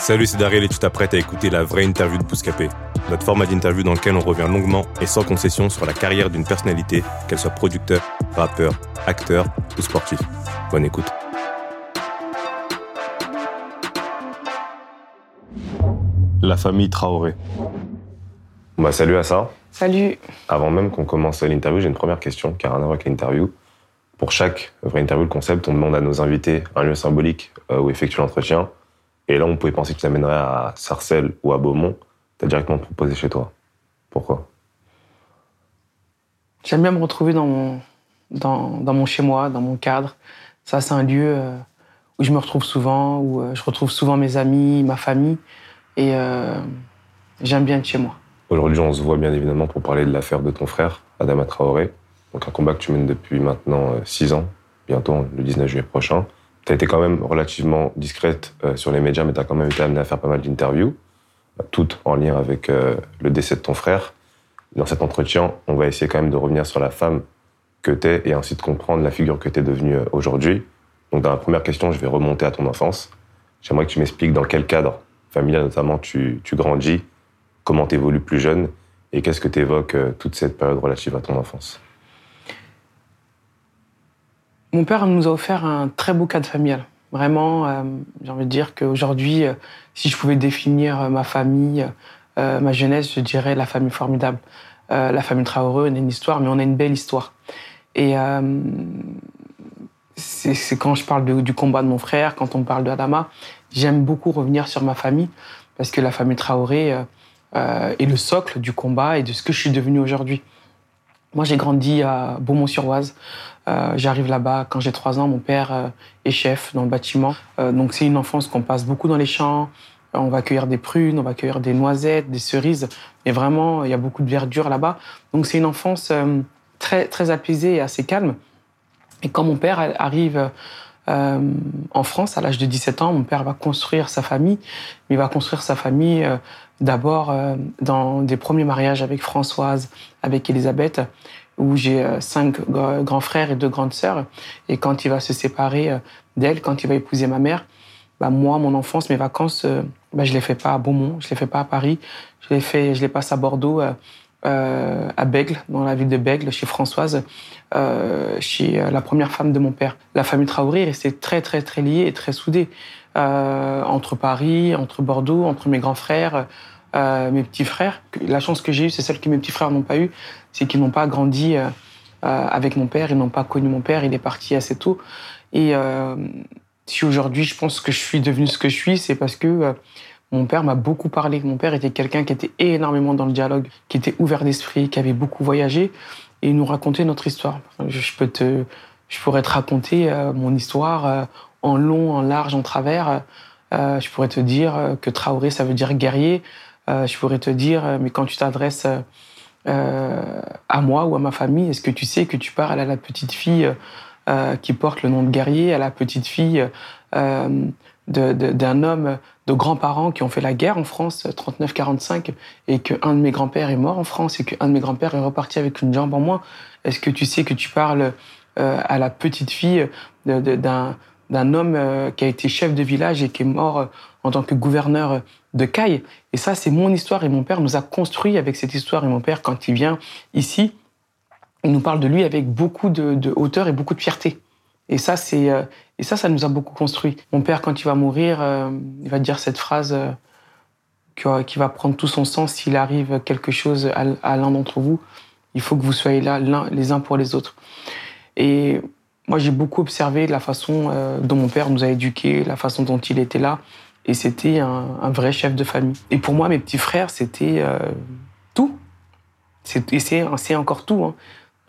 Salut, c'est Daryl et tu t'apprêtes à écouter la vraie interview de Bouscapé, notre format d'interview dans lequel on revient longuement et sans concession sur la carrière d'une personnalité, qu'elle soit producteur, rappeur, acteur ou sportif. Bonne écoute. La famille Traoré. Bah, salut à ça. Salut. Avant même qu'on commence l'interview, j'ai une première question qui a rien à voir avec l'interview. Pour chaque vraie interview, le concept, on demande à nos invités un lieu symbolique euh, où effectuer l'entretien. Et là, on pouvait penser que tu l'amènerais à Sarcelles ou à Beaumont. Tu as directement proposé chez toi. Pourquoi? J'aime bien me retrouver dans mon, dans, dans mon chez-moi, dans mon cadre. Ça, c'est un lieu euh, où je me retrouve souvent, où euh, je retrouve souvent mes amis, ma famille. Et euh, j'aime bien être chez moi. Aujourd'hui, on se voit bien évidemment pour parler de l'affaire de ton frère, Adama Traoré. Donc un combat que tu mènes depuis maintenant 6 ans, bientôt le 19 juillet prochain. Tu as été quand même relativement discrète euh, sur les médias, mais tu as quand même été amenée à faire pas mal d'interviews, euh, toutes en lien avec euh, le décès de ton frère. Dans cet entretien, on va essayer quand même de revenir sur la femme que tu es et ainsi de comprendre la figure que tu es devenue aujourd'hui. Donc dans la première question, je vais remonter à ton enfance. J'aimerais que tu m'expliques dans quel cadre familial notamment tu, tu grandis, comment tu évolues plus jeune et qu'est-ce que tu évoques toute cette période relative à ton enfance. Mon père nous a offert un très beau cadre familial. Vraiment, euh, j'ai envie de dire qu'aujourd'hui, euh, si je pouvais définir euh, ma famille, ma jeunesse, je dirais la famille formidable. la famille Traoré, on a une histoire, mais on a une belle histoire. Et c'est quand je parle du combat de mon frère, quand on parle de Adama, j'aime beaucoup revenir sur ma famille, parce que la famille Traoré est le socle du combat et de ce que je suis devenu aujourd'hui. Moi, j'ai grandi à Beaumont-sur-Oise. Euh, j'arrive là-bas quand j'ai trois ans. Mon père euh, est chef dans le bâtiment. Euh, donc, c'est une enfance qu'on passe beaucoup dans les champs. On va cueillir des prunes, on va cueillir des noisettes, des cerises. Et vraiment, il y a beaucoup de verdure là-bas. Donc, c'est une enfance très, très apaisée et assez calme. Et quand mon père arrive en France à l'âge de 17 ans, mon père va construire sa famille. Il va construire sa famille D'abord, dans des premiers mariages avec Françoise, avec Elisabeth, où j'ai euh, cinq grands frères et deux grandes sœurs. Et quand il va se séparer euh, d'elle, quand il va épouser ma mère, bah moi, mon enfance, mes vacances, bah, je les fais pas à Beaumont, je les fais pas à Paris, je les fais, je les passe à Bordeaux, à Bègle, dans la ville de Bègle, chez Françoise, chez la première femme de mon père. La famille Traoré est très très très liée et très soudée entre Paris, entre Bordeaux, entre mes grands frères. Euh, mes petits frères. La chance que j'ai eue, c'est celle que mes petits frères n'ont pas eue, c'est qu'ils n'ont pas grandi euh, euh, avec mon père, ils n'ont pas connu mon père, il est parti assez tôt. Et si aujourd'hui je pense que je suis devenu ce que je suis, c'est parce que mon père m'a beaucoup parlé. Mon père était quelqu'un qui était énormément dans le dialogue, qui était ouvert d'esprit, qui avait beaucoup voyagé et nous racontait notre histoire. Je, peux te, je pourrais te raconter mon histoire en long, en large, en travers. je pourrais te dire que Traoré, ça veut dire guerrier. Euh, je pourrais te dire, euh, mais quand tu t'adresses euh, à moi ou à ma famille, est-ce que tu sais que tu parles à la petite fille qui porte le nom de guerrier, à la petite fille d'un homme de grands-parents qui ont fait la guerre en France, 39-45, et qu'un de mes grands-pères est mort en France et qu'un de mes grands-pères est reparti avec une jambe en moins? Est-ce que tu sais que tu parles à la petite fille d'un homme euh, qui a été chef de village et qui est mort euh, en tant que gouverneur de Caille. Et ça, c'est mon histoire et mon père nous a construit avec cette histoire. Et mon père, quand il vient ici, il nous parle de lui avec beaucoup de, hauteur et beaucoup de fierté. Et ça, c'est euh, et ça, ça nous a beaucoup construit. Mon père, quand il va mourir, il va dire cette phrase qui va prendre tout son sens s'il arrive quelque chose à, l'un d'entre vous. Il faut que vous soyez là les uns pour les autres. Et moi, j'ai beaucoup observé la façon euh, dont mon père nous a éduqués, la façon dont il était là. Et c'était un, vrai chef de famille. Et pour moi, mes petits frères, c'était euh, tout. Et c'est encore tout. Hein.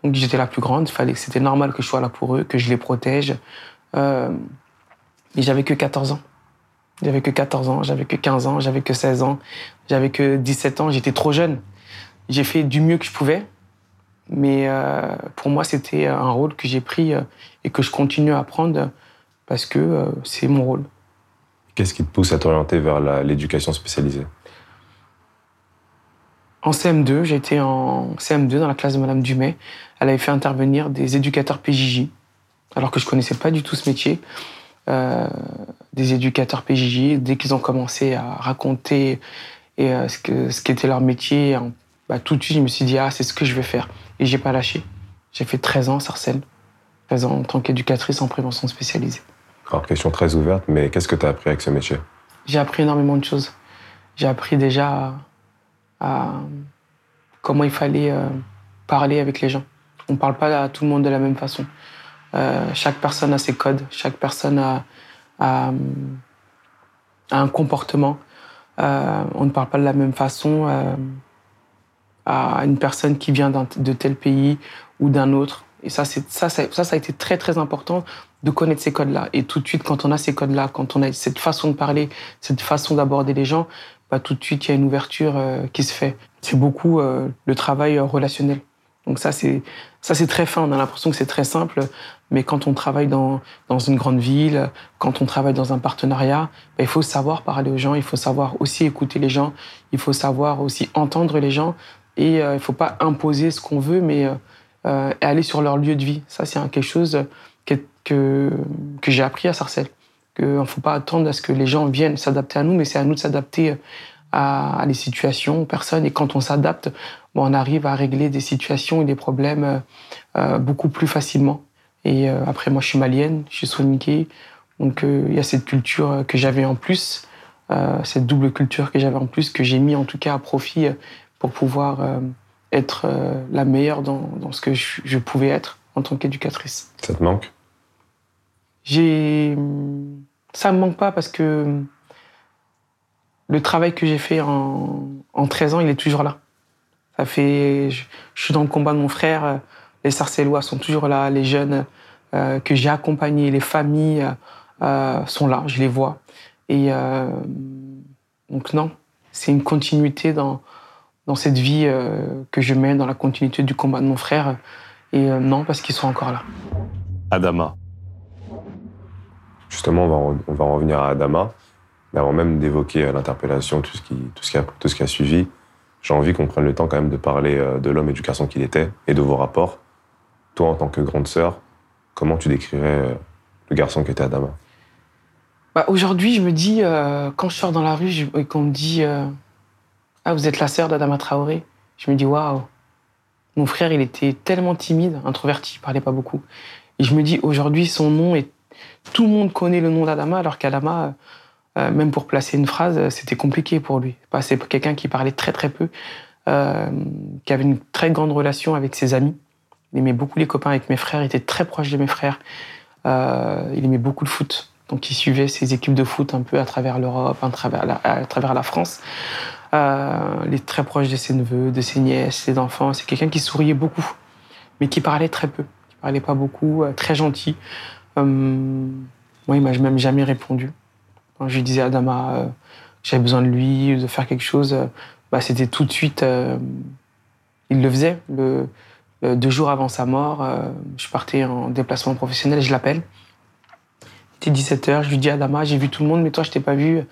Donc j'étais la plus grande, fallait, c'était normal que je sois là pour eux, que je les protège. Euh, Mais j'avais que 14 ans. J'avais que 14 ans, j'avais que 15 ans, j'avais que 16 ans, j'avais que 17 ans, j'étais trop jeune. J'ai fait du mieux que je pouvais, mais euh, pour moi, c'était un rôle que j'ai pris euh, et que je continue à prendre parce que euh, c'est mon rôle. Qu'est-ce qui te pousse à t'orienter vers l'éducation spécialisée? En CM2, j'étais en CM2 dans la classe de Madame Dumay. Elle avait fait intervenir des éducateurs PJJ, alors que je connaissais pas du tout ce métier. Euh, des éducateurs PJJ, dès qu'ils ont commencé à raconter et, euh, ce qu'était ce était leur métier, bah, tout de suite, je me suis dit, ah, c'est ce que je vais faire. Et j'ai pas lâché. J'ai fait 13 ans à Sarcelles, 13 ans en tant qu'éducatrice en prévention spécialisée. Alors, question très ouverte, mais qu'est-ce que tu as appris avec ce métier? J'ai appris énormément de choses. J'ai appris déjà comment il fallait euh, parler avec les gens. On ne parle pas à tout le monde de la même façon. Euh, chaque personne a ses codes, chaque personne a, un comportement. Euh, on ne parle pas de la même façon à une personne qui vient de tel pays ou d'un autre. Et ça, ça, ça, ça, ça a été très, très important de connaître ces codes-là. Et tout de suite, quand on a ces codes-là, quand on a cette façon de parler, cette façon d'aborder les gens, bah, tout de suite, il y a une ouverture qui se fait. C'est beaucoup le travail relationnel. Donc ça, c'est ça, c'est très fin. On a l'impression que c'est très simple, mais quand on travaille dans, dans une grande ville, quand on travaille dans un partenariat, ben, il faut savoir parler aux gens, il faut savoir aussi écouter les gens, il faut savoir aussi entendre les gens, et euh, il ne faut pas imposer ce qu'on veut, mais euh, euh, aller sur leur lieu de vie. Ça, c'est quelque chose que, que, j'ai appris à Sarcelles. Il ne faut pas attendre à ce que les gens viennent s'adapter à nous, mais c'est à nous de s'adapter à, à les situations, aux personnes. Et quand on s'adapte, bon, on arrive à régler des situations et des problèmes euh, euh beaucoup plus facilement. Et après, moi, je suis malienne, je suis soninké. Donc, il y a cette culture que j'avais en plus, cette double culture que j'avais en plus, que j'ai mis en tout cas à profit pour pouvoir être la meilleure dans, dans ce que je, je, pouvais être en tant qu'éducatrice. Ça te manque? J'ai. Ça me manque pas parce que le travail que j'ai fait en, en 13 ans, il est toujours là. Ça fait, je, suis dans le combat de mon frère. Les Sarcellois sont toujours là, les jeunes euh, que j'ai accompagnés, les familles euh, sont là, je les vois. Et euh, donc non, c'est une continuité dans, dans cette vie euh, que je mène, dans la continuité du combat de mon frère. Et euh, non, parce qu'ils sont encore là. Adama. Justement, on va, on va revenir à Adama. Mais avant même d'évoquer euh, l'interpellation, tout, ce qui, tout, ce qui a, tout ce qui a suivi, j'ai envie qu'on prenne le temps quand même de parler de l'homme et du garçon qu'il était et de vos rapports. Toi, en tant que grande sœur, comment tu décrirais le garçon qu'était Adama? Bah, Aujourd'hui, je me dis, euh, quand je sors dans la rue et qu'on me dit Ah, vous êtes la sœur d'Adama Traoré, je me dis Waouh Mon frère, il était tellement timide, introverti, il parlait pas beaucoup. Et je me dis, aujourd'hui, son nom est. Tout le monde connaît le nom d'Adama, alors qu'Adama, euh, même pour placer une phrase, euh, c'était compliqué pour lui. C'est quelqu'un qui parlait très très peu, euh, qui avait une très grande relation avec ses amis. Il aimait beaucoup les copains avec mes frères, il était très proche de mes frères. Euh, il aimait beaucoup le foot, donc il suivait ses équipes de foot un peu à travers l'Europe, à travers la France. Euh, il est très proche de ses neveux, de ses nièces, ses enfants. C'est quelqu'un qui souriait beaucoup, mais qui parlait très peu. Qui parlait pas beaucoup, euh, très gentil. Euh, moi, il m'a même jamais répondu. Quand je lui disais à Adama euh, j'avais besoin de lui, de faire quelque chose, euh, bah, c'était tout de suite. Euh, il le faisait. Le, deux jours avant sa mort, je partais en déplacement professionnel je l'appelle. Il était 17h, je lui dis à Adama j'ai vu tout le monde, mais toi, je t'ai pas vu.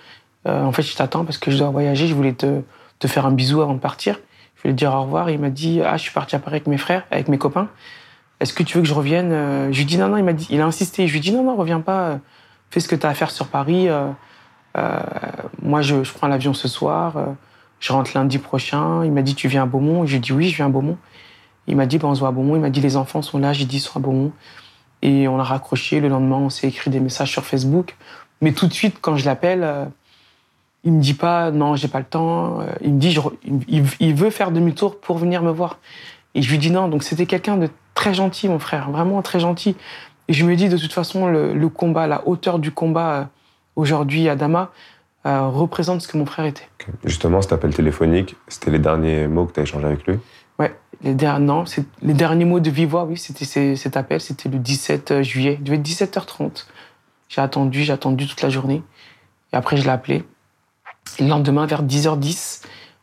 En fait, je t'attends parce que je dois voyager, je voulais te, faire un bisou avant de partir. Je voulais te dire au revoir. Il m'a dit Ah, je suis parti à Paris avec mes frères, avec mes copains. Est-ce que tu veux que je revienne? Je lui dis Non, non, il m'a dit, il a insisté. Je lui dis Non, non, reviens pas fais ce que tu as à faire sur Paris. Euh, euh, moi, je, je prends l'avion ce soir. Euh, je rentre lundi prochain. Il m'a dit, tu viens à Beaumont? J'ai dit, oui, je viens à Beaumont. Il m'a dit, ben, on se voit à Beaumont. Il m'a dit, les enfants sont là. J'ai dit, ils sont à Beaumont. Et on a raccroché. Le lendemain, on s'est écrit des messages sur Facebook. Mais tout de suite, quand je l'appelle, euh, il me dit pas, non, j'ai pas le temps. Il me dit, je, il, il, veut faire demi-tour pour venir me voir. Et je lui dis non. Donc c'était quelqu'un de très gentil, mon frère, vraiment très gentil. Et je me dis, de toute façon, le, le combat, la hauteur du combat euh, aujourd'hui à Dama euh, représente ce que mon frère était. Okay. Justement, cet appel téléphonique, c'était les derniers mots que tu as échangés avec lui? Ouais, les, der non, les derniers mots de vive voix, oui, c'était cet appel, c'était le 17 juillet, il devait être 17h30. J'ai attendu, j'ai attendu toute la journée. Et après, je l'ai appelé. Le lendemain, vers 10h10,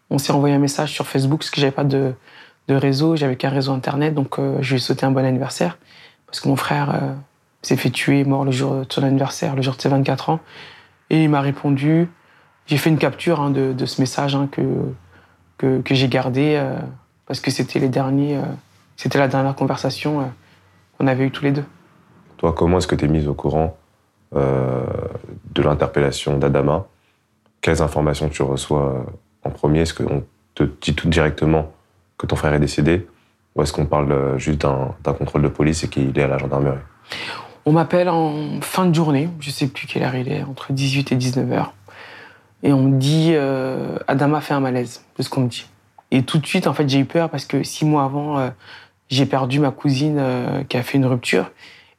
on s'est envoyé un message sur Facebook parce que j'avais pas de, de réseau, j'avais qu'un réseau internet, donc euh, je lui ai souhaité un bon anniversaire parce que mon frère euh, s'est fait tuer, mort le jour de son anniversaire, le jour de ses 24 ans. Et il m'a répondu. J'ai fait une capture hein, de, de, ce message hein, que, que, j'ai gardé euh, parce que c'était les derniers, c'était la dernière conversation qu'on avait eue tous les deux. Toi, comment est-ce que tu es mise au courant de l'interpellation d'Adama? Quelles informations tu reçois en premier? Est-ce qu'on te dit tout directement que ton frère est décédé? Ou est-ce qu'on parle euh, juste d'un contrôle de police et qu'il est à la gendarmerie? On m'appelle en fin de journée, je sais plus quelle heure il est, entre 18 et 19 heures. Et on me dit euh, Adama fait un malaise, c'est ce qu'on me dit. Et tout de suite, en fait, j'ai eu peur parce que six mois avant, euh, j'ai perdu ma cousine euh, qui a fait une rupture.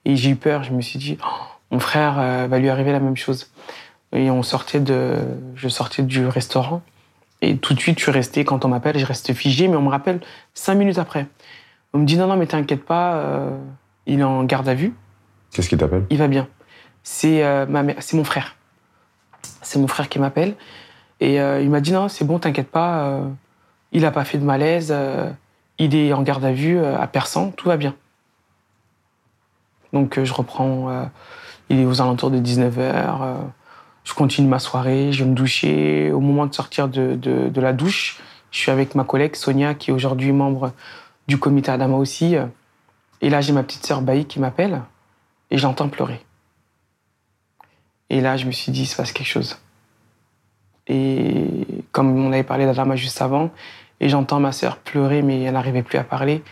Et j'ai eu peur, je me suis dit, oh, mon frère va lui arriver la même chose. Et on sortait de, je sortais du restaurant. Et tout de suite, je suis resté, quand on m'appelle, je reste figé, mais on me rappelle cinq minutes après. On me dit non, non, mais t'inquiète pas, euh, il est en garde à vue. Qu'est-ce qu'il t'appelle? Il va bien. C'est euh, ma c'est mon frère. C'est mon frère qui m'appelle. Et euh, il m'a dit non, c'est bon, t'inquiète pas, euh, il n'a pas fait de malaise, il est en garde à vue à Persan, tout va bien. Donc je reprends, il est aux alentours de 19h je continue ma soirée, je vais me doucher. Au moment de sortir de, de, la douche, je suis avec ma collègue Sonia, qui est aujourd'hui membre du comité Adama aussi. Et là, j'ai ma petite sœur Baï qui m'appelle et j'entends pleurer. Et là, je me suis dit, il se passe quelque chose. Et comme on avait parlé d'Adama juste avant, et j'entends ma sœur pleurer, mais elle n'arrivait plus à parler.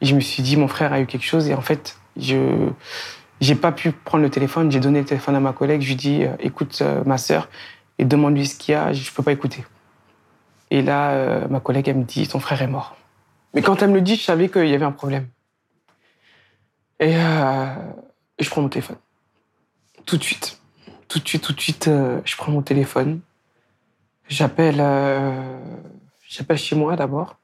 Et je me suis dit, mon frère a eu quelque chose. Et en fait, je, j'ai pas pu prendre le téléphone. J'ai donné le téléphone à ma collègue. Je lui dis euh, écoute euh, ma sœur et demande-lui ce qu'il y a. Je peux pas écouter. Et là, euh, ma collègue elle me dit ton frère est mort. Mais quand elle me le dit, je savais qu'il y avait un problème. Et, je prends mon téléphone. Tout de suite, tout de suite, tout de suite, je prends mon téléphone. J'appelle, j'appelle chez moi d'abord.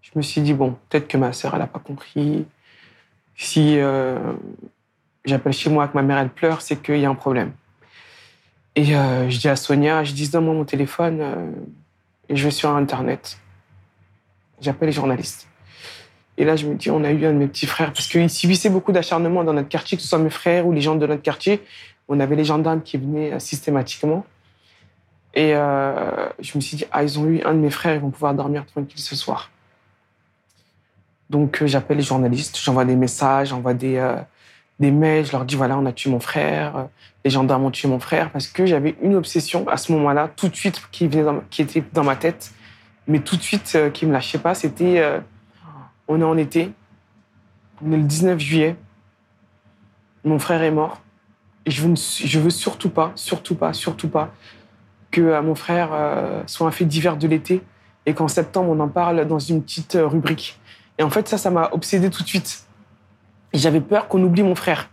Je me suis dit bon, peut-être que ma sœur elle a pas compris si euh, j'appelle chez moi que ma mère elle pleure, c'est qu'il y a un problème. Et euh, je dis à Sonia, je dis donne-moi mon téléphone euh, et je vais sur Internet. J'appelle les journalistes. Et là, je me dis, on a eu un de mes petits frères, parce qu'il subissait beaucoup d'acharnement dans notre quartier, que ce soit mes frères ou les gens de notre quartier. On avait les gendarmes qui venaient systématiquement. Et je me suis dit, ah, ils ont eu un de mes frères, ils vont pouvoir dormir tranquille ce soir. Donc euh, j'appelle les journalistes, j'envoie des messages, j'envoie des, euh, des mails, je leur dis voilà, on a tué mon frère, euh, les gendarmes ont tué mon frère, parce que j'avais une obsession à ce moment-là, tout de suite, qui, venait qui était dans ma tête, mais tout de suite, qui me lâchait pas, c'était on est en été, on est le 19 juillet, mon frère est mort, et je veux, je veux surtout pas, surtout pas, surtout pas que mon frère soit un fait divers de l'été et qu'en septembre on en parle dans une petite rubrique. Et en fait, ça, ça m'a obsédé tout de suite. J'avais peur qu'on oublie mon frère.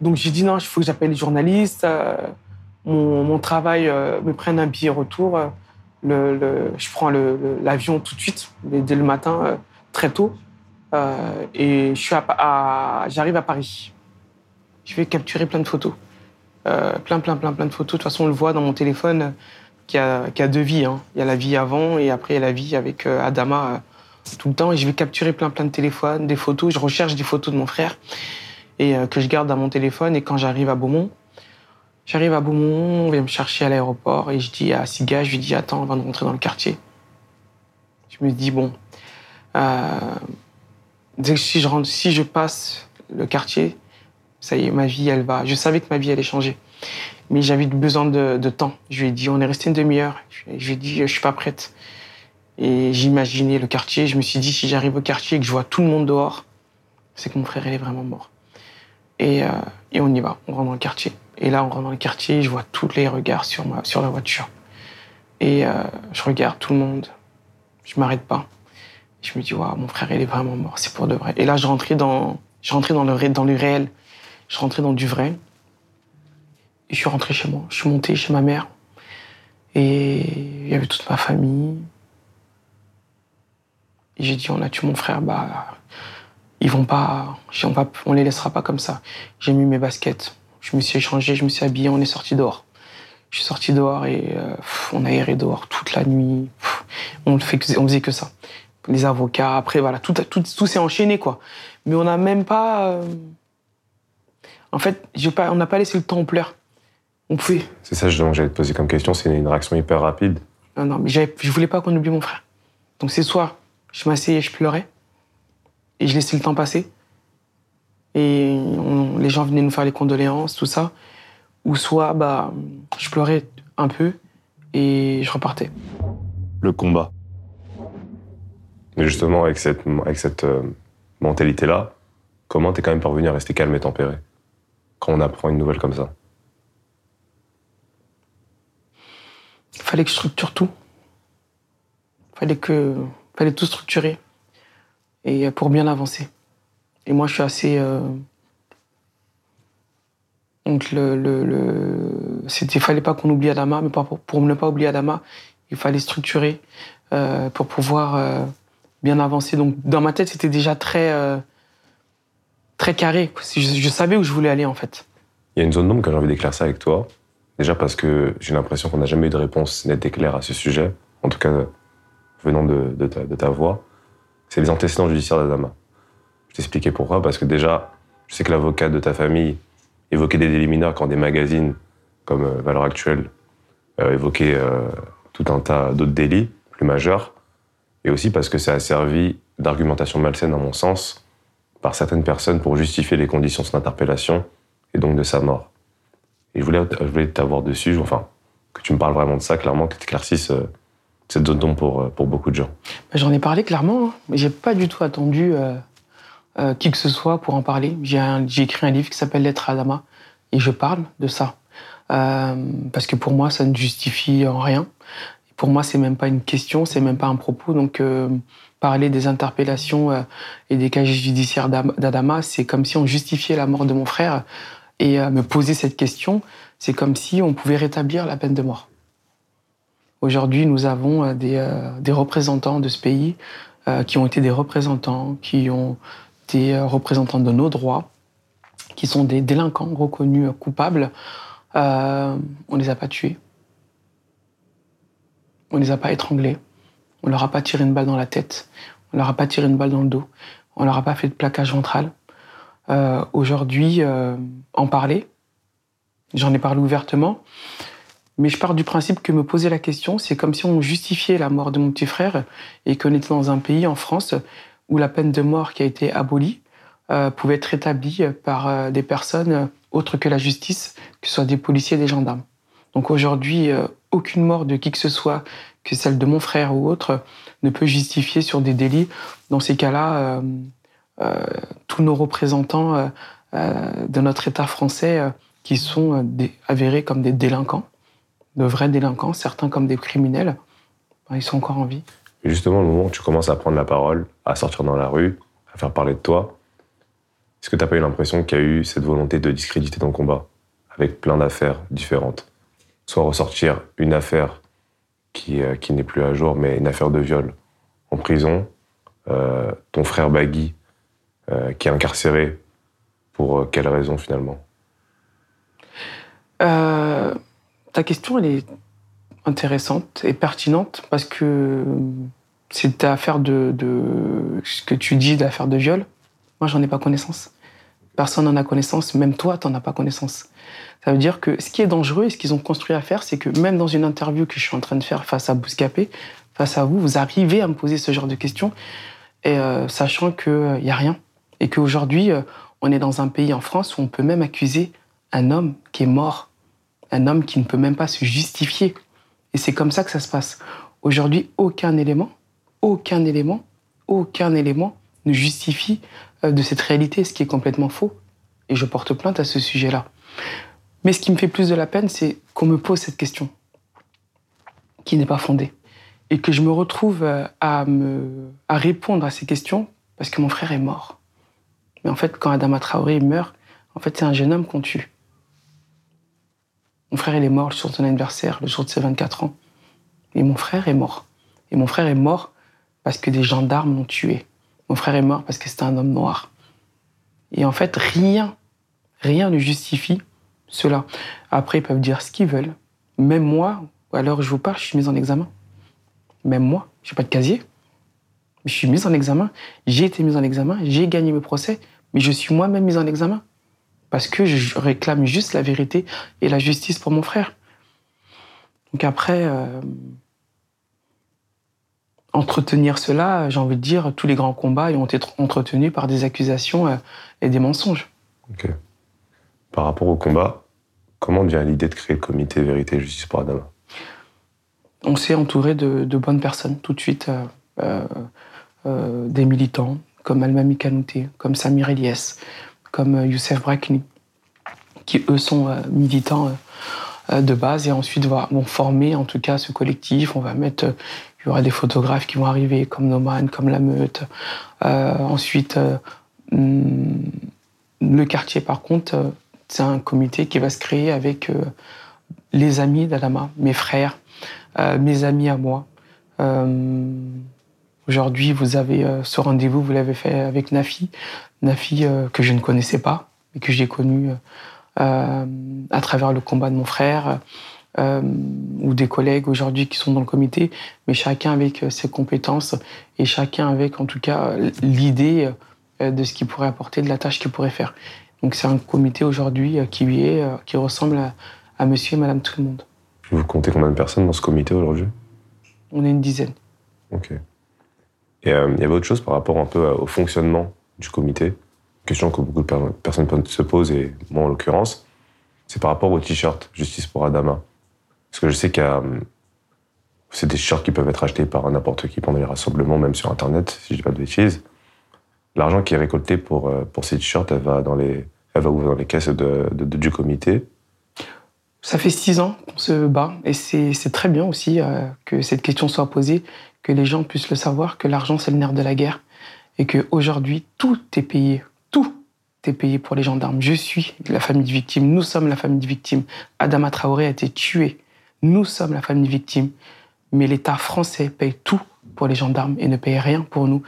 Donc j'ai dit non, il faut que j'appelle les journalistes. Euh, mon, travail euh, me prenne un billet retour. Je prends l'avion tout de suite, dès le matin, euh, très tôt. Et j'arrive à Paris. Je vais capturer plein de photos. plein, plein, plein, plein de photos. De toute façon, on le voit dans mon téléphone qui a, qui a deux vies. Hein. Il y a la vie avant et après il y a la vie avec Adama tout le temps et je vais capturer plein plein de téléphones, des photos. Je recherche des photos de mon frère et euh, que je garde dans mon téléphone. Et quand j'arrive à Beaumont, j'arrive à Beaumont, on vient me chercher à l'aéroport et je dis à Siga, je lui dis attends avant de rentrer dans le quartier. Je me dis bon, euh, si je rentre, si je passe le quartier, ça y est, ma vie elle va. Je savais que ma vie allait changer, mais j'avais besoin de, temps. Je lui ai dit on est resté une demi-heure. Je lui ai dit je suis pas prête. Et j'imaginais le quartier. Je me suis dit, si j'arrive au quartier et que je vois tout le monde dehors, c'est que mon frère, il est vraiment mort. Et, euh, on y va, on rentre dans le quartier. Et là, on rentre dans le quartier, je vois tous les regards sur, ma, sur la voiture. Et euh, je regarde tout le monde. Je m'arrête pas. Je me dis, waouh, mon frère, il est vraiment mort, c'est pour de vrai. Et là, je rentrais dans, je rentrais dans le, dans le réel. Je rentrais dans du vrai. Et je suis rentré chez moi. Je suis monté chez ma mère. Et il y avait toute ma famille. Et j'ai dit, on a tué mon frère, bah, ils vont pas, on, va, on les laissera pas comme ça. J'ai mis mes baskets, Je me suis échangé, je me suis habillé, on est sorti dehors. Je suis sorti dehors et euh, on a erré dehors toute la nuit. on, fait, on faisait que ça. Les avocats, après, voilà, tout, tout, tout s'est enchaîné, quoi. Mais on n'a même pas. Euh, en fait, pas, on n'a pas laissé le temps en pleurs. On pouvait. C'est ça, que j'allais te poser comme question. C'est une réaction hyper rapide. Non, non, mais je voulais pas qu'on oublie mon frère. Donc c'est soit je m'asseyais et je pleurais, et je laissais le temps passer, et les gens venaient nous faire les condoléances, tout ça, ou soit bah, je pleurais un peu et je repartais. Le combat. Mais justement, avec cette, avec cette euh, mentalité-là, comment t'es quand même parvenu à rester calme et tempéré quand on apprend une nouvelle comme ça? Il fallait que je structure tout. Il fallait que fallait tout structurer et pour bien avancer. Et moi, je suis assez. Euh, donc, le, le, c'était, fallait pas qu'on oublie Adama, mais pour, pour ne pas oublier Adama, il fallait structurer euh, pour pouvoir euh, bien avancer. Donc, dans ma tête, c'était déjà très, très carré. Je, je, savais où je voulais aller, en fait. Il y a une zone d'ombre que j'ai envie d'éclaircir avec toi. Déjà parce que j'ai l'impression qu'on n'a jamais eu de réponse nette et claire à ce sujet. En tout cas, venant de, ta, voix, c'est les antécédents judiciaires d'Adama. Je t'expliquais pourquoi, parce que déjà, je sais que l'avocat de ta famille évoquait des délits mineurs quand des magazines comme euh, Valeurs Actuelles euh, évoquaient euh, tout un tas d'autres délits plus majeurs, et aussi parce que ça a servi d'argumentation malsaine, à mon sens, par certaines personnes pour justifier les conditions de son interpellation et donc de sa mort. Et je voulais, je voulais t'avoir dessus, enfin, que tu me parles vraiment de ça, clairement, que tu éclaircisses zone d'ombre pour, euh, pour beaucoup de gens bah, J'en ai parlé clairement, hein. j'ai pas du tout attendu euh, euh, qui que ce soit pour en parler. J'ai écrit un livre qui s'appelle Lettre à Adama et je parle de ça. parce que pour moi, ça ne justifie en rien. Pour moi, c'est même pas une question, c'est même pas un propos. Donc, parler des interpellations et des casiers judiciaires d'Adama, c'est comme si on justifiait la mort de mon frère. Et me poser cette question, c'est comme si on pouvait rétablir la peine de mort. Aujourd'hui, nous avons euh, euh, des, représentants de ce pays euh, qui ont été des représentants, qui ont été représentants de nos droits, qui sont des délinquants reconnus coupables. on ne les a pas tués. On ne les a pas étranglés. On leur a pas tiré une balle dans la tête. On leur a pas tiré une balle dans le dos. On leur a pas fait de plaquage ventral. Aujourd'hui, en parler, j'en ai parlé ouvertement, mais je pars du principe que me poser la question, c'est comme si on justifiait la mort de mon petit frère et qu'on était dans un pays, en France, où la peine de mort qui a été abolie euh, pouvait être établie par euh, des personnes autres que la justice, que ce soit des policiers des gendarmes. Donc aujourd'hui, euh, aucune mort de qui que ce soit, que celle de mon frère ou autre, ne peut justifier sur des délits. Dans ces cas-là, tous nos représentants de notre État français qui sont avérés comme des délinquants, de vrais délinquants, certains comme des criminels, ben, ils sont encore en vie. Et justement, le moment où tu commences à prendre la parole, à sortir dans la rue, à faire parler de toi, est-ce que tu n'as pas eu l'impression qu'il y a eu cette volonté de discréditer ton combat avec plein d'affaires différentes? Soit ressortir une affaire qui, euh, qui n'est plus à jour, mais une affaire de viol en prison, euh, ton frère Bagui euh, qui est incarcéré, pour quelle raison finalement? Ta question, elle est intéressante et pertinente parce que c'est affaire de, de, ce que tu dis d'affaire de viol. Moi, j'en ai pas connaissance. Personne n'en a connaissance, même toi, tu n'en as pas connaissance. Ça veut dire que ce qui est dangereux et ce qu'ils ont construit à faire, c'est que même dans une interview que je suis en train de faire face à Bouscapé, face à vous, vous arrivez à me poser ce genre de questions, euh, sachant qu'il n'y euh, a rien. Et qu'aujourd'hui, euh, on est dans un pays en France où on peut même accuser un homme qui est mort un homme qui ne peut même pas se justifier. Et c'est comme ça que ça se passe. Aujourd'hui, aucun élément, aucun élément, aucun élément ne justifie euh, de cette réalité, ce qui est complètement faux. Et je porte plainte à ce sujet-là. Mais ce qui me fait plus de la peine, c'est qu'on me pose cette question, qui n'est pas fondée. Et que je me retrouve euh, à, me, à répondre à ces questions parce que mon frère est mort. Mais en fait, quand Adama Traoré meurt, en fait, c'est un jeune homme qu'on tue. Mon frère, est mort le jour de son anniversaire, le jour de ses 24 ans. Et mon frère est mort. Et mon frère est mort parce que des gendarmes l'ont tué. Mon frère est mort parce que c'était un homme noir. Et en fait, rien, rien ne justifie cela. Après, ils peuvent dire ce qu'ils veulent. Même moi, alors je vous parle, je suis mis en examen. Même moi, je n'ai pas de casier. Je suis mis en examen. J'ai été mis en examen. J'ai gagné mes procès. Mais je suis moi-même mis en examen. Parce que je réclame juste la vérité et la justice pour mon frère. Donc après, euh, entretenir cela, j'ai envie de dire, tous les grands combats ont été entretenus par des accusations euh, et des mensonges. Ok. Par rapport au combat, comment vient l'idée de créer le comité Vérité et Justice pour Adama On s'est entouré de, bonnes personnes tout de suite, euh, des militants comme Almami Kanouté, comme Samir Elias, comme Youssef Brakni, qui eux sont militants de base et ensuite vont former en tout cas ce collectif. On va mettre il y aura des photographes qui vont arriver, comme Noman, comme La Meute. Euh, ensuite, euh, hmm, le quartier, par contre, euh, c'est un comité qui va se créer avec les amis d'Adama, mes frères, mes amis à moi. Aujourd'hui, vous avez ce rendez-vous, vous l'avez fait avec Nafi. Nafi, que je ne connaissais pas, mais que j'ai connu à travers le combat de mon frère. Euh, ou des collègues aujourd'hui qui sont dans le comité, mais chacun avec euh, ses compétences et chacun avec en tout cas l'idée euh, de ce qu'il pourrait apporter, de la tâche qu'il pourrait faire. Donc c'est un comité aujourd'hui qui est, qui ressemble à, monsieur et madame tout le monde. Vous comptez combien de personnes dans ce comité aujourd'hui? On est une dizaine. Ok. Et il y avait autre chose par rapport un peu au fonctionnement du comité Question que beaucoup de personnes se posent, et moi en l'occurrence, c'est par rapport au t-shirt Justice pour Adama. Parce que je sais qu'il y. Hum, c'est des shirts qui peuvent être achetés par n'importe qui pendant les rassemblements, même sur Internet, si je dis pas de bêtises. L'argent qui est récolté pour, euh, pour ces t-shirts, elle va dans les, elle va dans les caisses de, du comité. Ça fait six ans qu'on se bat et c'est très bien aussi euh, que cette question soit posée, que les gens puissent le savoir, que l'argent c'est le nerf de la guerre et qu'aujourd'hui tout est payé, tout est payé pour les gendarmes. Je suis la famille de victime, nous sommes la famille de victime. Adama Traoré a été tué nous sommes la famille victime, mais l'État français paye tout pour les gendarmes et ne paye rien pour nous.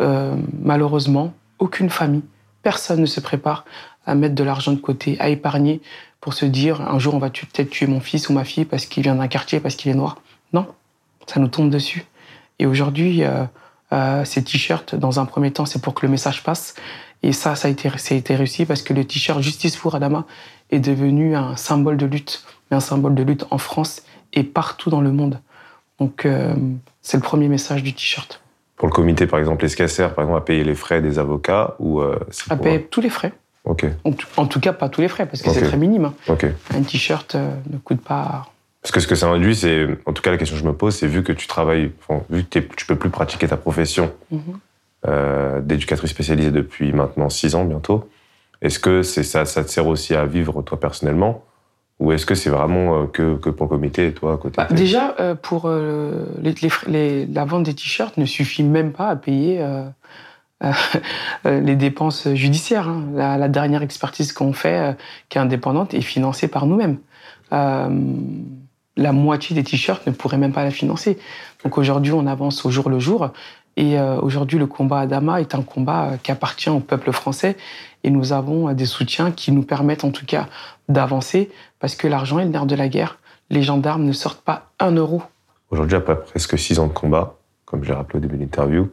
Euh, malheureusement, aucune famille, personne ne se prépare à mettre de l'argent de côté, à épargner pour se dire un jour on va peut-être tuer mon fils ou ma fille parce qu'il vient d'un quartier, parce qu'il est noir. Non, ça nous tombe dessus. Et aujourd'hui, euh, euh, ces t-shirts, dans un premier temps, c'est pour que le message passe. Et ça, ça a été, ça a été réussi parce que le t-shirt Justice pour Adama est devenu un symbole de lutte mais un symbole de lutte en France et partout dans le monde. Donc, euh, c'est le premier message du t-shirt. Pour le comité, par exemple, sert, par exemple, à payer les frais des avocats ou euh, À payer tous les frais. En, tout cas, pas tous les frais, parce que c'est très minime. Hein. Un t-shirt euh, ne coûte pas. Parce que ce que ça induit, c'est, en tout cas, la question que je me pose, c'est vu que tu travailles, vu que tu peux plus pratiquer ta profession mhm. d'éducatrice spécialisée depuis maintenant six ans bientôt, est-ce que c'est ça, ça te sert aussi à vivre toi personnellement? Ou est-ce que c'est vraiment euh, que, que, pour le comité et toi à côté bah, Déjà, euh, pour euh, les, la vente des t-shirts ne suffit même pas à payer les dépenses judiciaires. Hein. La, dernière expertise qu'on fait, qui est indépendante, est financée par nous-mêmes. la moitié des t-shirts ne pourrait même pas la financer. Donc aujourd'hui, on avance au jour le jour. Et aujourd'hui, le combat Adama est un combat qui appartient au peuple français. Et nous avons des soutiens qui nous permettent en tout cas d'avancer parce que l'argent est le nerf de la guerre. Les gendarmes ne sortent pas un euro. Aujourd'hui, après presque six ans de combat, comme je l'ai rappelé au début de l'interview,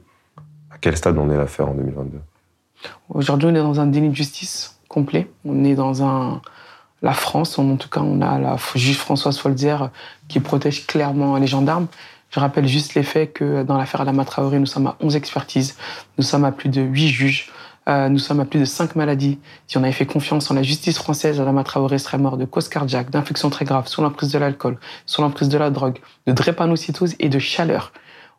à quel stade on est l'affaire en 2022 Aujourd'hui, on est dans un déni de justice complet. On est dans un. La France, en tout cas, on a la juge Françoise Folzer qui protège clairement les gendarmes. Je rappelle juste les faits que dans l'affaire Adama Traoré, nous sommes à 11 expertises, nous sommes à plus de 8 juges, euh, nous sommes à plus de cinq maladies. Si on avait fait confiance en la justice française, Adama Traoré serait mort de cause cardiaque, d'infection très grave, sous l'emprise de l'alcool, sous l'emprise de la drogue, de drépanocytose et de chaleur.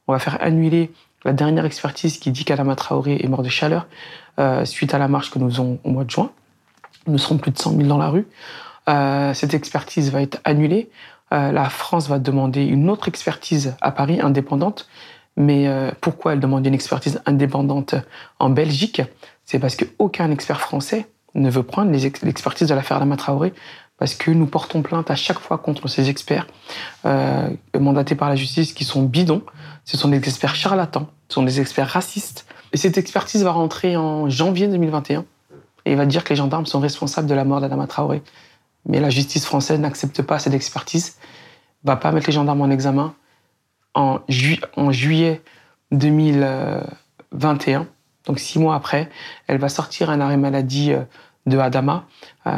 On va faire annuler la dernière expertise qui dit qu'Adama Traoré est mort de chaleur euh, suite à la marche que nous faisons au mois de juin. Nous serons plus de 100 000 dans la rue. Euh, cette expertise va être annulée. la France va demander une autre expertise à Paris, indépendante. Mais pourquoi elle demande une expertise indépendante en Belgique? C'est parce qu'aucun expert français ne veut prendre l'expertise de l'affaire Lama Traoré parce que nous portons plainte à chaque fois contre ces experts euh, mandatés par la justice qui sont bidons. Ce sont des experts charlatans, ce sont des experts racistes. Et cette expertise va rentrer en janvier 2021 et va dire que les gendarmes sont responsables de la mort d'Adama Traoré. Mais la justice française n'accepte pas cette expertise, va pas mettre les gendarmes en examen. En, juillet 2021, donc six mois après, elle va sortir un arrêt maladie euh, de Adama euh,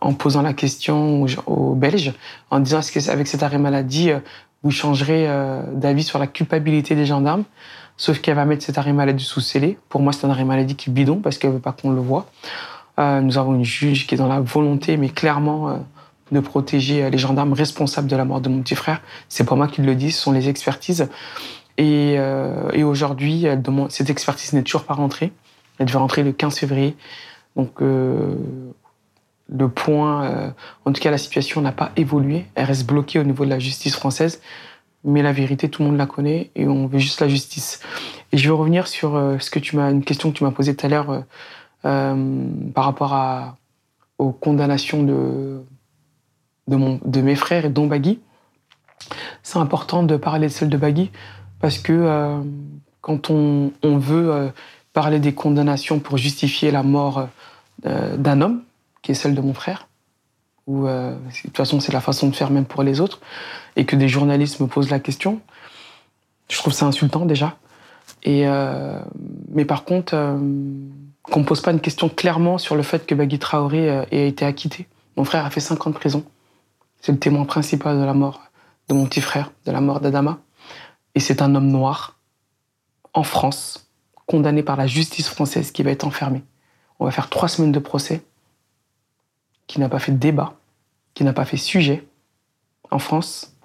en posant la question aux, Belges, en disant est-ce qu'avec cet arrêt maladie, euh, vous changerez d'avis sur la culpabilité des gendarmes? Sauf qu'elle va mettre cet arrêt maladie sous scellé. Pour moi, c'est un arrêt maladie qui bidon parce qu'elle veut pas qu'on le voit. nous avons une juge qui est dans la volonté, mais clairement, de protéger les gendarmes responsables de la mort de mon petit frère. C'est pas moi qui le dis, ce sont les expertises. Et, euh, et aujourd'hui, cette expertise n'est toujours pas rentrée. Elle devait rentrer le 15 février. Donc, euh, le point, euh, en tout cas, la situation n'a pas évolué. Elle reste bloquée au niveau de la justice française. Mais la vérité, tout le monde la connaît et on veut juste la justice. Et je vais revenir sur ce que tu m'as, une question que tu m'as posée tout à l'heure par rapport à, aux condamnations de, de, mes frères et dont Bagui. C'est important de parler de de Bagui parce que euh, quand on, veut euh, parler des condamnations pour justifier la mort euh, d'un homme, qui est celle de mon frère, ou de toute façon c'est la façon de faire même pour les autres, et que des journalistes me posent la question, je trouve ça insultant déjà. Et, mais par contre, qu'on ne pose pas une question clairement sur le fait que Bagui Traoré ait été acquitté. Mon frère a fait 5 ans de prison. C'est le témoin principal de la mort de mon petit frère, de la mort d'Adama. Et c'est un homme noir, en France, condamné par la justice française, qui va être enfermé. On va faire trois semaines de procès, qui n'a pas fait débat, qui n'a pas fait sujet en France,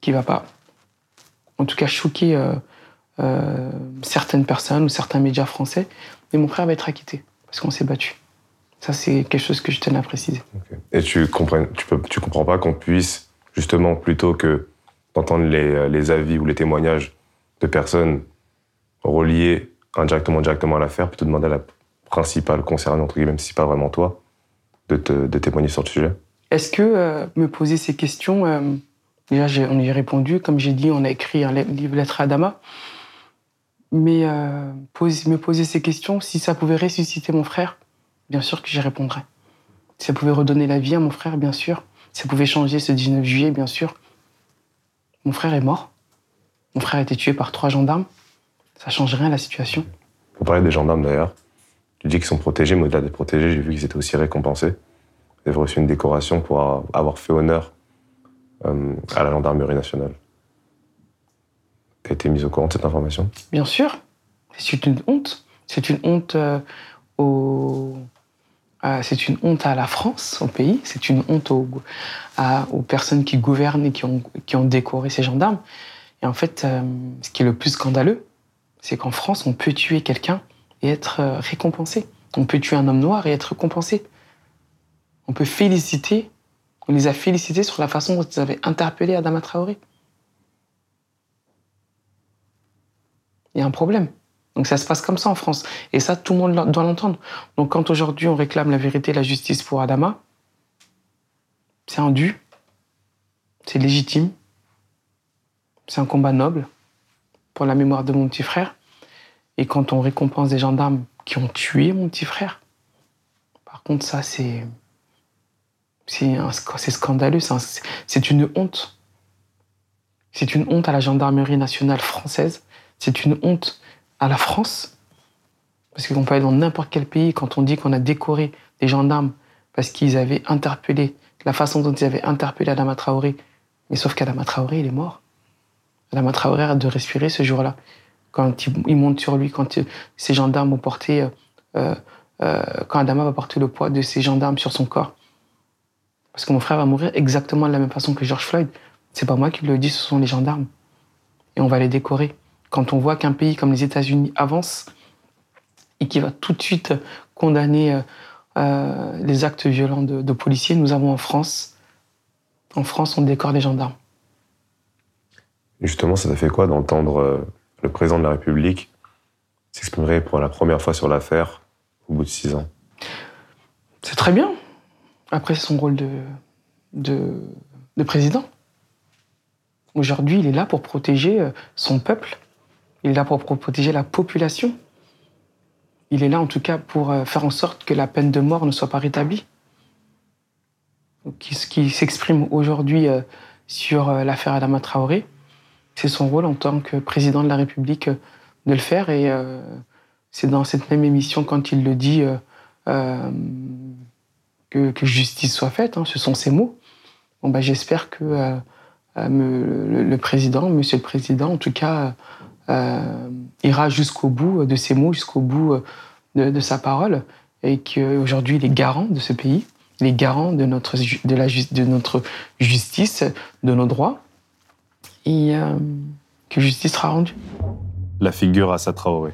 qui va pas, en tout cas, choquer euh, euh, certaines personnes ou certains médias français. Mais mon frère va être acquitté, parce qu'on s'est battu. Ça, c'est quelque chose que je tenais à préciser. Et tu comprends, tu, peux, tu comprends pas qu'on puisse, justement, plutôt que d'entendre les, les, avis ou les témoignages de personnes reliées indirectement directement à l'affaire, plutôt demander à la principale concernée, entre guillemets, même si pas vraiment toi, de, te, témoigner sur le sujet Est-ce que euh, me poser ces questions, euh, déjà on y a répondu, comme j'ai dit, on a écrit un livre lettre à Adama, mais euh, me poser ces questions, si ça pouvait ressusciter mon frère, bien sûr que j'y répondrais. Si ça pouvait redonner la vie à mon frère, bien sûr. Si ça pouvait changer ce 19 juillet, bien sûr. Mon frère est mort. Mon frère a été tué par trois gendarmes. Ça change rien à la situation. Pour parler des gendarmes d'ailleurs, tu dis qu'ils sont protégés, mais au-delà des protégés, j'ai vu qu'ils étaient aussi récompensés. Ils avaient reçu une décoration pour avoir fait honneur euh, à la gendarmerie nationale. Tu as été mise au courant de cette information? Bien sûr. C'est une honte. C'est une honte euh, au, euh, c'est une honte à la France, au pays, c'est une honte aux, personnes qui gouvernent et qui ont, décoré ces gendarmes. Et en fait, ce qui est le plus scandaleux, c'est qu'en France, on peut tuer quelqu'un et être euh, récompensé. On peut tuer un homme noir et être récompensé. On peut féliciter, on les a félicités sur la façon dont ils avaient interpellé Adama Traoré. Il y a un problème. Donc ça se passe comme ça en France. Et ça, tout le monde doit l'entendre. Donc quand aujourd'hui on réclame la vérité et la justice pour Adama, c'est un dû, c'est légitime, c'est un combat noble la mémoire de mon petit frère. Et quand on récompense des gendarmes qui ont tué mon petit frère, par contre ça c'est c'est scandaleux, c'est une honte. C'est une honte à la gendarmerie nationale française, c'est une honte à la France, parce qu'on peut aller dans n'importe quel pays quand on dit qu'on a décoré des gendarmes parce qu'ils avaient interpellé, la façon dont ils avaient interpellé Adama Traoré. Mais sauf qu'Adama Traoré, il est mort. Adama Traoré de respirer ce jour-là. Quand il, monte sur lui, quand ces gendarmes ont porté, euh, euh, quand Adama va porter le poids de ces gendarmes sur son corps. Parce que mon frère va mourir exactement de la même façon que George Floyd. C'est pas moi qui le dis, ce sont les gendarmes. Et on va les décorer quand on voit qu'un pays comme les États-Unis avance et qui va tout de suite condamner euh, euh, les actes violents de, policiers, nous avons en France, en France, on décore les gendarmes. Justement, ça t'a fait quoi d'entendre euh, le président de la République s'exprimer pour la première fois sur l'affaire au bout de six ans? C'est très bien. Après, son rôle de, de président. Aujourd'hui, il est là pour protéger son peuple il est là pour protéger la population. Il est là en tout cas pour euh, faire en sorte que la peine de mort ne soit pas rétablie. qui s'exprime aujourd'hui sur l'affaire Adama Traoré, c'est son rôle en tant que président de la République de le faire. Et c'est dans cette même émission quand il le dit que, justice soit faite. Hein, ce sont ses mots. Bon, bah, J'espère que euh, euh, le, président, monsieur le président, en tout cas, euh, ira jusqu'au bout de ses mots, jusqu'au bout de, sa parole, et qu'aujourd'hui, il est garant de ce pays, il est garant de notre, de la, de notre justice, de nos droits, et que justice sera rendue. La figure Assa Traoré.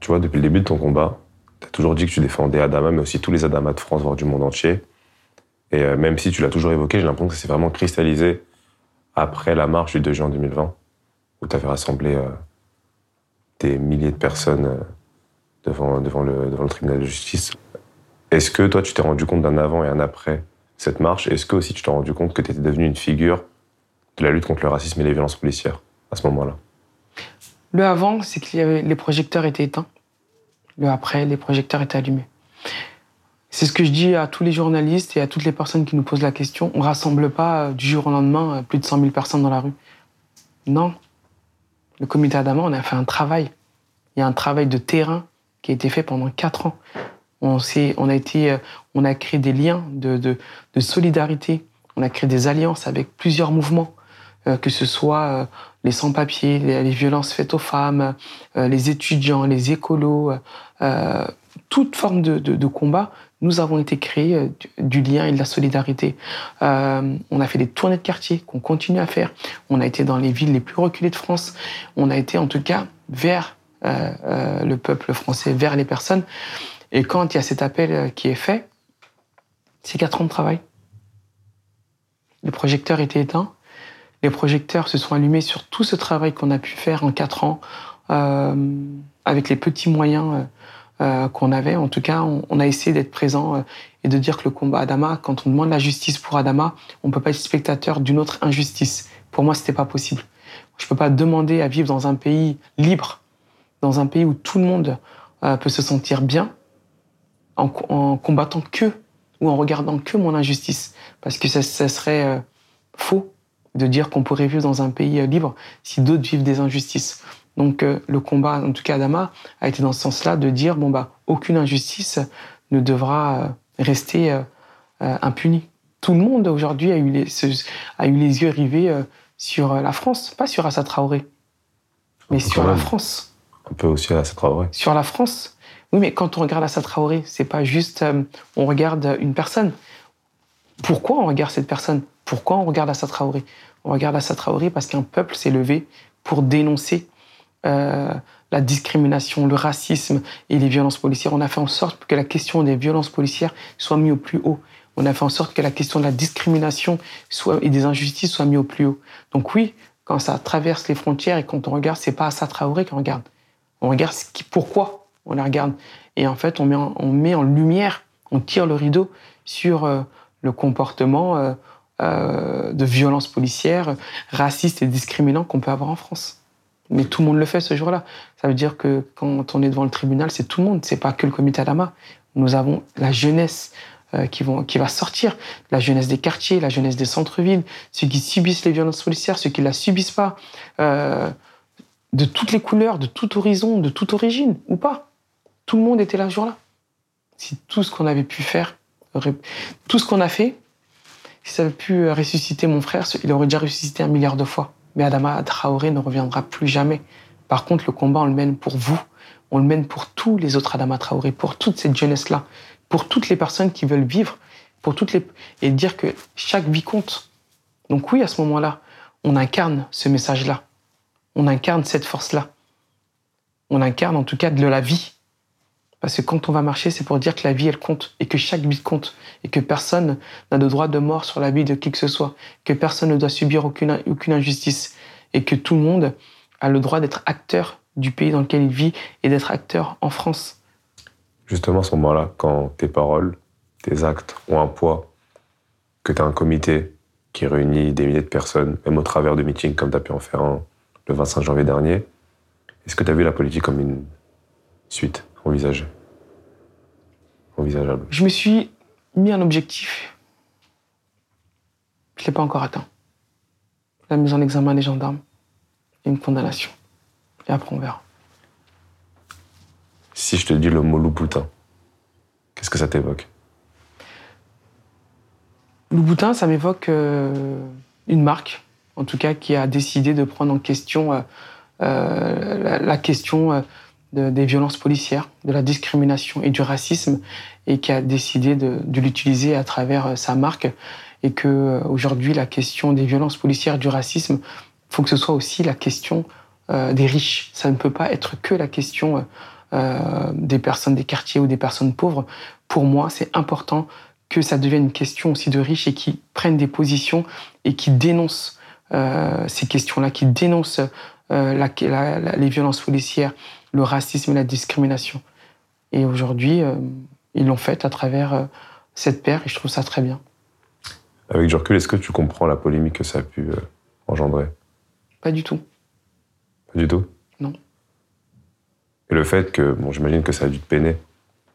Tu vois, depuis le début de ton combat, tu as toujours dit que tu défendais Adama, mais aussi tous les Adamas de France, voire du monde entier. Et euh, même si tu l'as toujours évoqué, j'ai l'impression que c'est vraiment cristallisé après la marche du 2 juin 2020, où tu avais rassemblé euh, des milliers de personnes euh, devant, devant, le, devant le tribunal de justice. Est-ce que toi, tu t'es rendu compte d'un avant et un après cette marche? Est-ce que aussi tu t'es rendu compte que tu étais devenu une figure de la lutte contre le racisme et les violences policières à ce moment-là Le avant, c'est que les projecteurs étaient éteints. Le après, les projecteurs étaient allumés. C'est ce que je dis à tous les journalistes et à toutes les personnes qui nous posent la question. On rassemble pas euh, du jour au lendemain euh, plus de 100 000 personnes dans la rue. Non. Le comité Adama, on a fait un travail. Il y a un travail de terrain qui a été fait pendant quatre ans. On, on, a, été, euh, on a créé des liens de, solidarité. On a créé des alliances avec plusieurs mouvements, que ce soit les sans-papiers, les, violences faites aux femmes, les étudiants, les écolos, toute forme de, combat, nous avons été créés euh, du, lien et de la solidarité. Euh, on a fait des tournées de quartier qu'on continue à faire. On a été dans les villes les plus reculées de France. On a été en tout cas vers euh, le peuple français, vers les personnes. Et quand il y a cet appel qui est fait, c'est quatre ans de travail. Les projecteurs étaient éteints. Les projecteurs se sont allumés sur tout ce travail qu'on a pu faire en quatre ans, avec les petits moyens euh, qu'on avait. En tout cas, on, a essayé d'être présent euh, et de dire que le combat Adama, quand on demande la justice pour Adama, on peut pas être spectateur d'une autre injustice. Pour moi, c'était pas possible. Je peux pas demander à vivre dans un pays libre, dans un pays où tout le monde euh, peut se sentir bien, en, combattant que ou en regardant que mon injustice, parce que ça, ça serait faux de dire qu'on pourrait vivre dans un pays libre si d'autres vivent des injustices. Donc euh, le combat, en tout cas Adama, a été dans ce sens-là de dire bon bah aucune injustice ne devra euh, rester euh, impunie. Tout le monde aujourd'hui a eu les a eu les yeux rivés sur la France, pas sur Assa Traoré, mais sur la France. Un peu aussi Assa Traoré. Sur la France. Oui, mais quand on regarde Assa Traoré, c'est pas juste on regarde une personne. Pourquoi on regarde cette personne? Pourquoi on regarde Assa Traoré? On regarde Assa Traoré parce qu'un peuple s'est levé pour dénoncer euh, la discrimination, le racisme et les violences policières. On a fait en sorte que la question des violences policières soit mise au plus haut. On a fait en sorte que la question de la discrimination et des injustices soit mise au plus haut. Donc oui, quand ça traverse les frontières et quand on regarde, c'est pas Assa Traoré qu'on regarde. On regarde ce qui, pourquoi on la regarde. Et en fait, on met en, on met en lumière, on tire le rideau sur euh, le comportement euh, euh, de violence policière, raciste et discriminant qu'on peut avoir en France. Mais tout le monde le fait ce jour-là. Ça veut dire que quand on est devant le tribunal, c'est tout le monde, c'est pas que le comité Adama. Nous avons la jeunesse euh, qui va sortir, la jeunesse des quartiers, la jeunesse des centres-villes, ceux qui subissent les violences policières, ceux qui ne la subissent pas, euh, de toutes les couleurs, de tout horizon, de toute origine, ou pas. Tout le monde était là ce jour-là. Si tout ce qu'on avait pu faire, tout ce qu'on a fait, si ça avait pu ressusciter mon frère, il aurait déjà ressuscité un milliard de fois mais Adama Traoré ne reviendra plus jamais. Par contre, le combat, on le mène pour vous, on le mène pour tous les autres Adama Traoré, pour toute cette jeunesse-là, pour toutes les personnes qui veulent vivre, pour toutes les et dire que chaque vie compte. Donc oui, à ce moment-là, on incarne ce message-là, on incarne cette force-là, on incarne en tout cas de la vie. Parce que quand on va marcher, c'est pour dire que la vie, elle compte et que chaque vie compte et que personne n'a de droit de mort sur la vie de qui que ce soit, que personne ne doit subir aucune, aucune injustice et que tout le monde a le droit d'être acteur du pays dans lequel il vit et d'être acteur en France. Justement, à ce moment-là, quand tes paroles, tes actes ont un poids, que tu as un comité qui réunit des milliers de personnes, même au travers de meetings comme tu as pu en faire un le 25 janvier dernier, est-ce que tu as vu la politique comme une suite envisagée Envisageable. Je me suis mis un objectif Je ne l'ai pas encore atteint. La mise en examen des gendarmes et une condamnation. Et après, on verra. Si je te dis le mot Louboutin, qu'est-ce que ça t'évoque? Louboutin, ça m'évoque euh, une marque, en tout cas, qui a décidé de prendre en question euh, euh, la, question des violences policières, de la discrimination et du racisme, et qui a décidé de, l'utiliser à travers sa marque. Et que aujourd'hui, la question des violences policières, du racisme, faut que ce soit aussi la question des riches. Ça ne peut pas être que la question des personnes des quartiers ou des personnes pauvres. Pour moi, c'est important que ça devienne une question aussi de riches et qui prennent des positions et qui dénoncent euh, ces questions-là, qui dénoncent euh, les violences policières, le racisme et la discrimination. Et aujourd'hui, euh, ils l'ont fait à travers cette paire et je trouve ça très bien. Avec du recul, est-ce que tu comprends la polémique que ça a pu engendrer? Pas du tout. Pas du tout? Non. Et le fait que, bon, j'imagine que ça a dû te peiner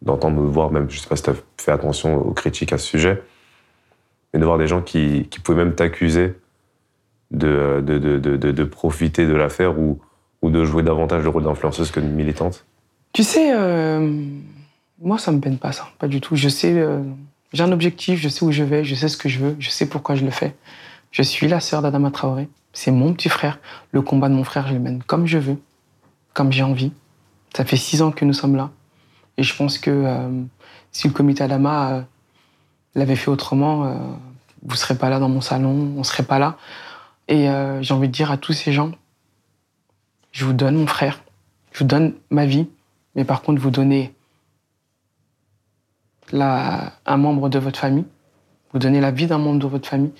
d'entendre, de voir, même, je sais pas si tu as fait attention aux critiques à ce sujet, mais de voir des gens qui, qui pouvaient même t'accuser de, de, de, de, profiter de l'affaire ou, ou de jouer davantage le rôle d'influenceuse que de militante Tu sais, euh, moi, ça me peine pas, ça. Pas du tout. Je sais, euh, j'ai un objectif, je sais où je vais, je sais ce que je veux, je sais pourquoi je le fais. Je suis la sœur d'Adama Traoré. C'est mon petit frère. Le combat de mon frère, je le mène comme je veux, comme j'ai envie. Ça fait six ans que nous sommes là. Et je pense que euh, si le comité Adama l'avait fait autrement, vous ne serez pas là dans mon salon, on ne serait pas là. Et j'ai envie de dire à tous ces gens, je vous donne mon frère, je vous donne ma vie, mais par contre, vous donnez un membre de votre famille, vous donnez la vie d'un membre de votre famille,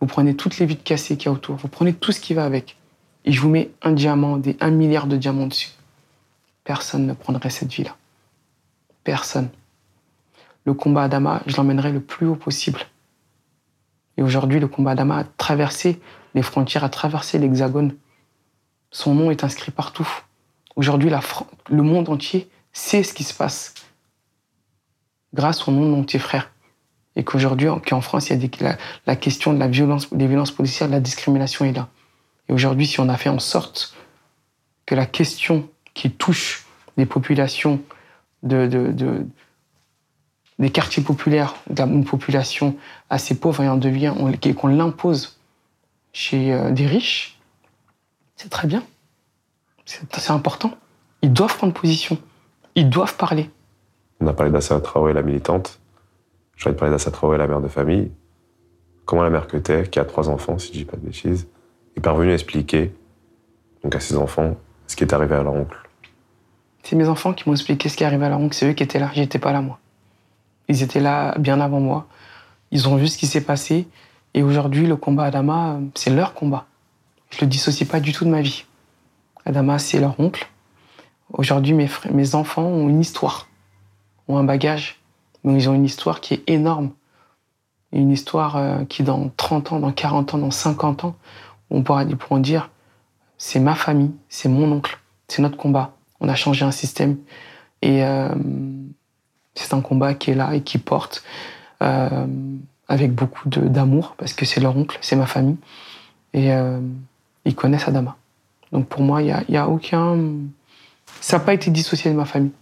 vous prenez toutes les vides cassées qu'il y a autour, vous prenez tout ce qui va avec, et je vous mets un diamant, des un milliard de diamants dessus. Personne ne prendrait cette vie-là personne. Le combat Adama, je l'emmènerai le plus haut possible. Et aujourd'hui, le combat Adama a traversé les frontières, a traversé l'hexagone. Son nom est inscrit partout. Aujourd'hui, le monde entier sait ce qui se passe grâce au nom de mon petit frère. Et qu'aujourd'hui, qu'en France, il y a la, question de la violence, des violences policières, de la discrimination est là. Et aujourd'hui, si on a fait en sorte que la question qui touche les populations de, des quartiers populaires, d'une population assez pauvre et en devient, qu'on l'impose chez euh, des riches, c'est très bien. C'est important. Ils doivent prendre position. Ils doivent parler. On a parlé d'Assa Traoré, la militante. J'ai envie de parler d'Assa Traoré, la mère de famille. Comment la mère que t'es, qui a trois enfants, si je dis pas de bêtises, est parvenue à expliquer donc à ses enfants ce qui est arrivé à leur oncle? C'est mes enfants qui m'ont expliqué ce qui arrivait à leur oncle. C'est eux qui étaient là. J'étais pas là, moi. Ils étaient là bien avant moi. Ils ont vu ce qui s'est passé. Et aujourd'hui, le combat Adama, c'est leur combat. Je le dissocie pas du tout de ma vie. Adama, c'est leur oncle. Aujourd'hui, mes, mes enfants ont une histoire, ont un bagage. Mais ils ont une histoire qui est énorme. Une histoire euh, qui, dans 30 ans, dans 40 ans, dans 50 ans, on pourra, ils pourront dire c'est ma famille, c'est mon oncle, c'est notre combat. On a changé un système. Et euh, c'est un combat qui est là et qui porte euh, avec beaucoup d'amour, parce que c'est leur oncle, c'est ma famille. Et ils connaissent Adama. Donc pour moi, il n'y a, a, aucun. Ça n'a pas été dissocié de ma famille.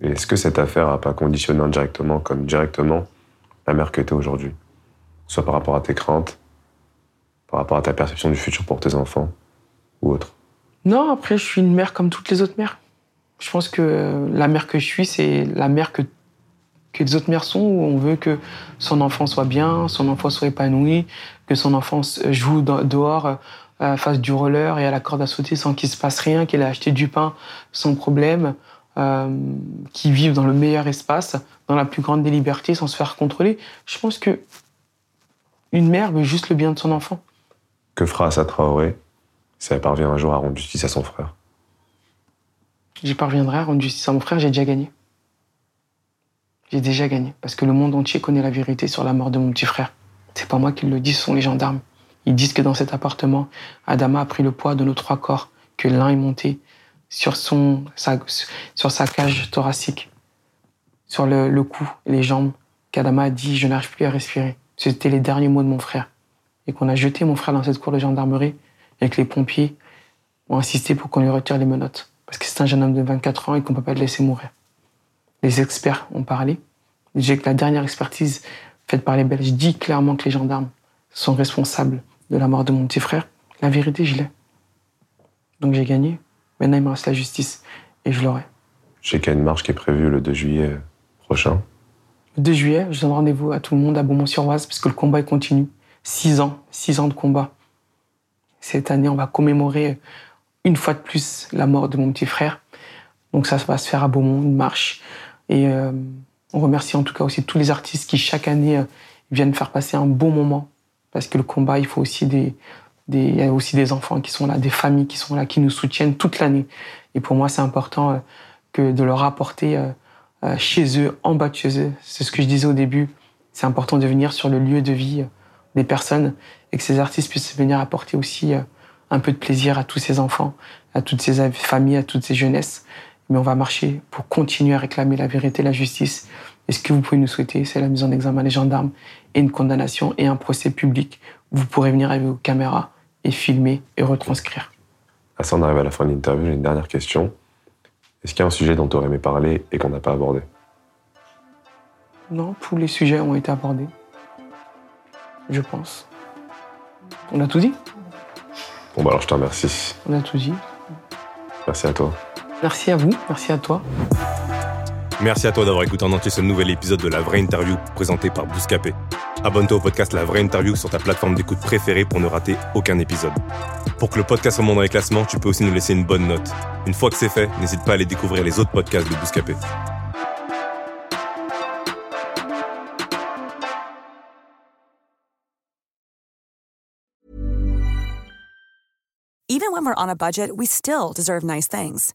Est-ce que cette affaire n'a pas conditionné indirectement, comme directement, la mère que tu es aujourd'hui? Soit par rapport à tes craintes, par rapport à ta perception du futur pour tes enfants, ou autre? Non, après, je suis une mère comme toutes les autres mères. Je pense que la mère que je suis, c'est la mère que, que les autres mères sont, où on veut que son enfant soit bien, son enfant soit épanoui, que son enfant joue dehors, euh, fasse du roller et à la corde à sauter sans qu'il se passe rien, qu'elle ait acheté du pain sans problème, euh, qu'il vive dans le meilleur espace, dans la plus grande des libertés, sans se faire contrôler. Je pense que une mère veut juste le bien de son enfant. Que fera Assa Traoré si elle parvient un jour à rendre justice à son frère? J'y parviendrai à rendre justice à mon frère, j'ai déjà gagné. J'ai déjà gagné. Parce que le monde entier connaît la vérité sur la mort de mon petit frère. C'est pas moi qui le dis, ce sont les gendarmes. Ils disent que dans cet appartement, Adama a pris le poids de nos trois corps, que l'un est monté sur, son, sa, sur sa cage thoracique, sur le, le cou et les jambes, qu'Adama a dit Je n'arrive plus à respirer. C'était les derniers mots de mon frère. et qu'on a jeté mon frère dans cette cour de gendarmerie et que les pompiers ont insisté pour qu'on lui retire les menottes. Parce que c'est un jeune homme de 24 ans et qu'on ne peut pas le laisser mourir. Les experts ont parlé. J'ai que la dernière expertise faite par les Belges dit clairement que les gendarmes sont responsables de la mort de mon petit frère. La vérité, je l'ai. Donc j'ai gagné. Maintenant, il me reste la justice et je l'aurai. Je sais qu'il y a une marche qui est prévue le 2 juillet prochain. Le 2 juillet, je donne rendez-vous à tout le monde à Beaumont-sur-Oise parce que le combat continue. Six ans, six ans de combat. Cette année, on va commémorer une fois de plus la mort de mon petit frère. Donc ça, va se faire à Beaumont, une marche. Et euh, on remercie en tout cas aussi tous les artistes qui chaque année euh, viennent faire passer un bon moment. Parce que le combat, il faut aussi des, des, il y a aussi des enfants qui sont là, des familles qui sont là, qui nous soutiennent toute l'année. Et pour moi, c'est important euh, que de leur apporter chez eux, en bas de chez eux. C'est ce que je disais au début. C'est important de venir sur le lieu de vie des personnes et que ces artistes puissent venir apporter aussi un peu de plaisir à tous ces enfants, à toutes ces familles, à toutes ces jeunesses. Mais on va marcher pour continuer à réclamer la vérité, la justice. Et ce que vous pouvez nous souhaiter, c'est la mise en examen des gendarmes et une condamnation et un procès public vous pourrez venir avec vos caméras et filmer et retranscrire. ça, on arrive à la fin de l'interview. J'ai une dernière question. Est-ce qu'il y a un sujet dont tu aurais aimé parler et qu'on n'a pas abordé? Non, tous les sujets ont été abordés. Je pense. On a tout dit? Bon, bah alors je te remercie. On a tout dit. Merci à toi. Merci à vous, merci à toi. Merci à toi d'avoir écouté en entier ce nouvel épisode de La Vraie Interview présenté par Bouscapé. Abonne-toi au podcast La Vraie Interview sur ta plateforme d'écoute préférée pour ne rater aucun épisode. Pour que le podcast remonte dans les classements, tu peux aussi nous laisser une bonne note. Une fois que c'est fait, n'hésite pas à aller découvrir les autres podcasts de Bouscapé. Even when we're on a budget, we still deserve nice things.